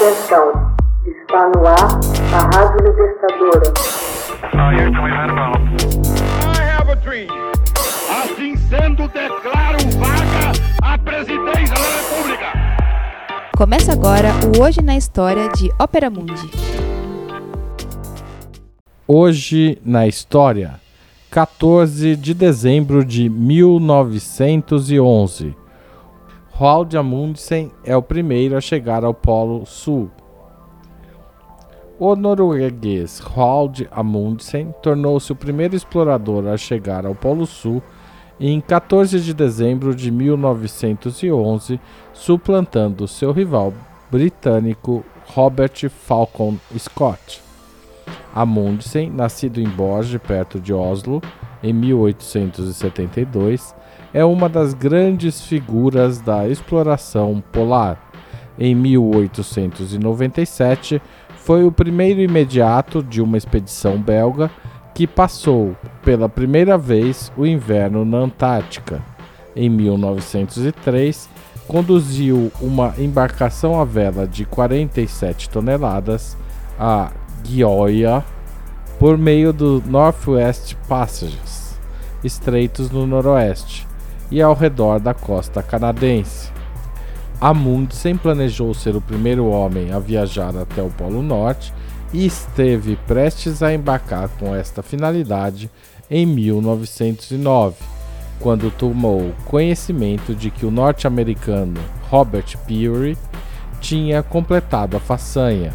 Atenção, está no ar a Rádio Libertadora. Assim sendo, declaro vaga a presidência da República. Começa agora o Hoje na História de Ópera Mundi. Hoje na História, 14 de dezembro de 1911. Roald Amundsen é o primeiro a chegar ao Polo Sul. O norueguês Roald Amundsen tornou-se o primeiro explorador a chegar ao Polo Sul em 14 de dezembro de 1911, suplantando seu rival britânico Robert Falcon Scott. Amundsen, nascido em Borge, perto de Oslo, em 1872, é uma das grandes figuras da exploração polar. Em 1897, foi o primeiro imediato de uma expedição belga que passou pela primeira vez o inverno na Antártica. Em 1903, conduziu uma embarcação à vela de 47 toneladas, a Gioia, por meio do Northwest Passages, estreitos no noroeste, e ao redor da costa canadense. Amundsen planejou ser o primeiro homem a viajar até o Polo Norte e esteve prestes a embarcar com esta finalidade em 1909, quando tomou conhecimento de que o norte-americano Robert Peary tinha completado a façanha.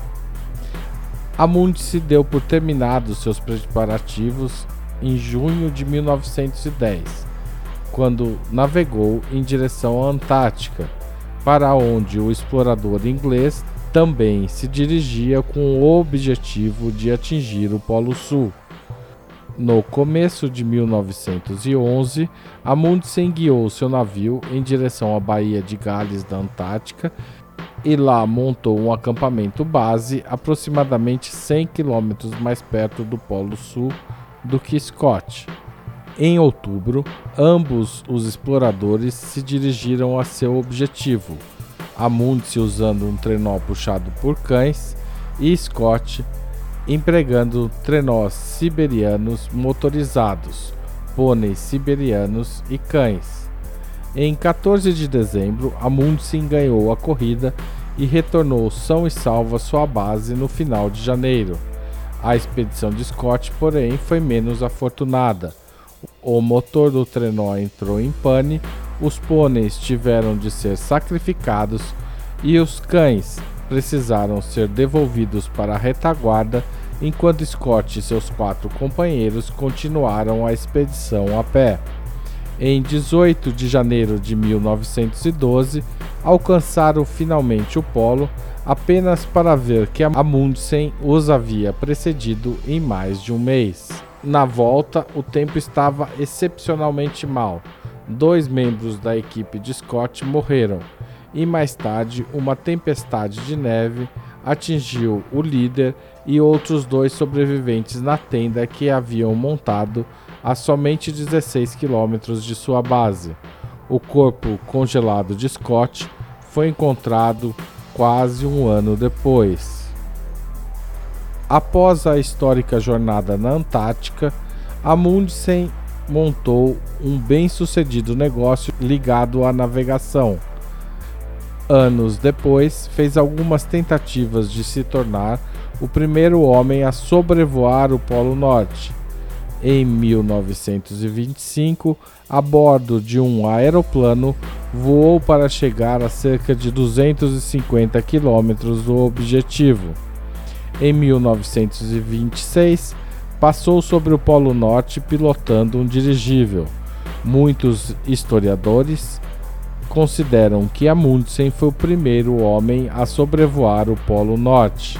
Amundsen deu por terminados seus preparativos em junho de 1910 quando navegou em direção à Antártica, para onde o explorador inglês também se dirigia com o objetivo de atingir o Polo Sul. No começo de 1911, Amundsen guiou seu navio em direção à Baía de Gales da Antártica e lá montou um acampamento base aproximadamente 100 km mais perto do Polo Sul do que Scott. Em outubro, ambos os exploradores se dirigiram a seu objetivo, Amundsen usando um trenó puxado por cães e Scott empregando trenós siberianos motorizados, pôneis siberianos e cães. Em 14 de dezembro, Amundsen ganhou a corrida e retornou são e salvo à sua base no final de janeiro. A expedição de Scott, porém, foi menos afortunada o motor do trenó entrou em pane, os pôneis tiveram de ser sacrificados e os cães precisaram ser devolvidos para a retaguarda, enquanto Scott e seus quatro companheiros continuaram a expedição a pé. Em 18 de janeiro de 1912, alcançaram finalmente o polo, apenas para ver que Amundsen os havia precedido em mais de um mês. Na volta, o tempo estava excepcionalmente mal. Dois membros da equipe de Scott morreram, e mais tarde, uma tempestade de neve atingiu o líder e outros dois sobreviventes na tenda que haviam montado a somente 16 quilômetros de sua base. O corpo congelado de Scott foi encontrado quase um ano depois. Após a histórica jornada na Antártica, Amundsen montou um bem-sucedido negócio ligado à navegação. Anos depois, fez algumas tentativas de se tornar o primeiro homem a sobrevoar o Polo Norte. Em 1925, a bordo de um aeroplano, voou para chegar a cerca de 250 quilômetros do objetivo. Em 1926, passou sobre o Polo Norte pilotando um dirigível. Muitos historiadores consideram que Amundsen foi o primeiro homem a sobrevoar o Polo Norte.